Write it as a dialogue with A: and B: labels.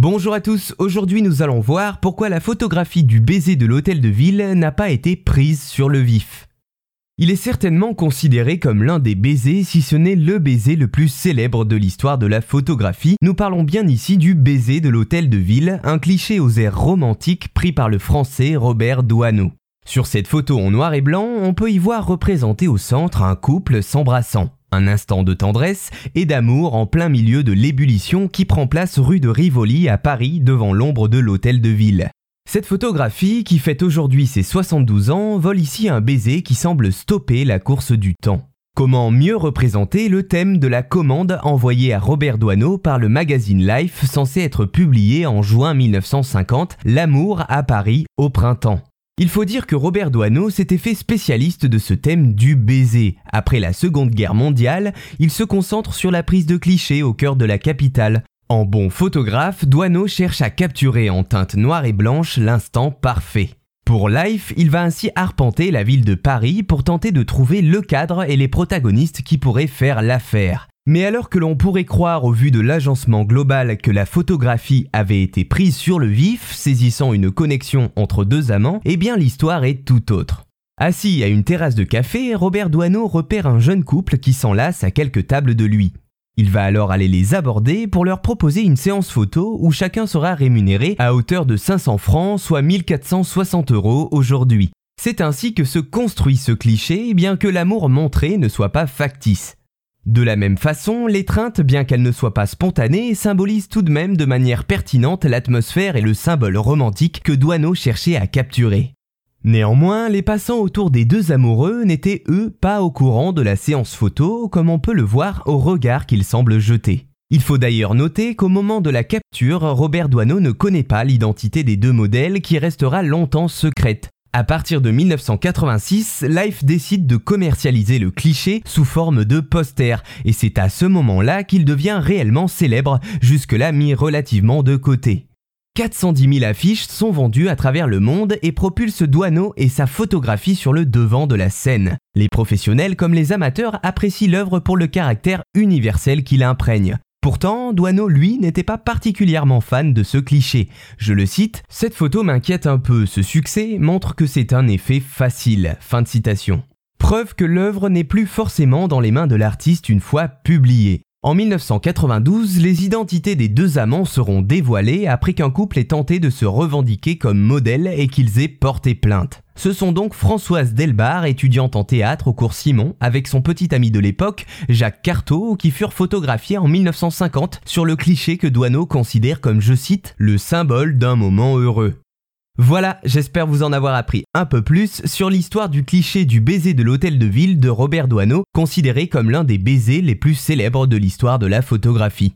A: Bonjour à tous, aujourd'hui nous allons voir pourquoi la photographie du baiser de l'hôtel de ville n'a pas été prise sur le vif. Il est certainement considéré comme l'un des baisers, si ce n'est le baiser le plus célèbre de l'histoire de la photographie. Nous parlons bien ici du baiser de l'hôtel de ville, un cliché aux airs romantiques pris par le français Robert Doisneau. Sur cette photo en noir et blanc, on peut y voir représenté au centre un couple s'embrassant. Un instant de tendresse et d'amour en plein milieu de l'ébullition qui prend place rue de Rivoli à Paris devant l'ombre de l'hôtel de ville. Cette photographie, qui fête aujourd'hui ses 72 ans, vole ici un baiser qui semble stopper la course du temps. Comment mieux représenter le thème de la commande envoyée à Robert Doisneau par le magazine Life censé être publié en juin 1950, L'amour à Paris au printemps? Il faut dire que Robert Doisneau s'était fait spécialiste de ce thème du baiser. Après la Seconde Guerre mondiale, il se concentre sur la prise de clichés au cœur de la capitale. En bon photographe, Doisneau cherche à capturer en teinte noire et blanche l'instant parfait. Pour Life, il va ainsi arpenter la ville de Paris pour tenter de trouver le cadre et les protagonistes qui pourraient faire l'affaire. Mais alors que l'on pourrait croire au vu de l'agencement global que la photographie avait été prise sur le vif, saisissant une connexion entre deux amants, eh bien l'histoire est tout autre. Assis à une terrasse de café, Robert Doisneau repère un jeune couple qui s'enlace à quelques tables de lui. Il va alors aller les aborder pour leur proposer une séance photo où chacun sera rémunéré à hauteur de 500 francs, soit 1460 euros aujourd'hui. C'est ainsi que se construit ce cliché, bien que l'amour montré ne soit pas factice. De la même façon, l'étreinte, bien qu'elle ne soit pas spontanée, symbolise tout de même de manière pertinente l'atmosphère et le symbole romantique que Douaneau cherchait à capturer. Néanmoins, les passants autour des deux amoureux n'étaient eux pas au courant de la séance photo, comme on peut le voir au regard qu'ils semblent jeter. Il faut d'ailleurs noter qu'au moment de la capture, Robert Doisneau ne connaît pas l'identité des deux modèles qui restera longtemps secrète, à partir de 1986, Life décide de commercialiser le cliché sous forme de poster, et c'est à ce moment-là qu'il devient réellement célèbre, jusque-là mis relativement de côté. 410 000 affiches sont vendues à travers le monde et propulsent Douaneau et sa photographie sur le devant de la scène. Les professionnels comme les amateurs apprécient l'œuvre pour le caractère universel qu'il imprègne. Pourtant, Douaneau, lui, n'était pas particulièrement fan de ce cliché. Je le cite, Cette photo m'inquiète un peu, ce succès montre que c'est un effet facile. Fin de citation. Preuve que l'œuvre n'est plus forcément dans les mains de l'artiste une fois publiée. En 1992, les identités des deux amants seront dévoilées après qu'un couple ait tenté de se revendiquer comme modèle et qu'ils aient porté plainte. Ce sont donc Françoise Delbar, étudiante en théâtre au cours Simon, avec son petit ami de l'époque, Jacques Carteau, qui furent photographiés en 1950 sur le cliché que Douaneau considère comme, je cite, le symbole d'un moment heureux. Voilà, j'espère vous en avoir appris un peu plus sur l'histoire du cliché du baiser de l'hôtel de ville de Robert Doisneau, considéré comme l'un des baisers les plus célèbres de l'histoire de la photographie.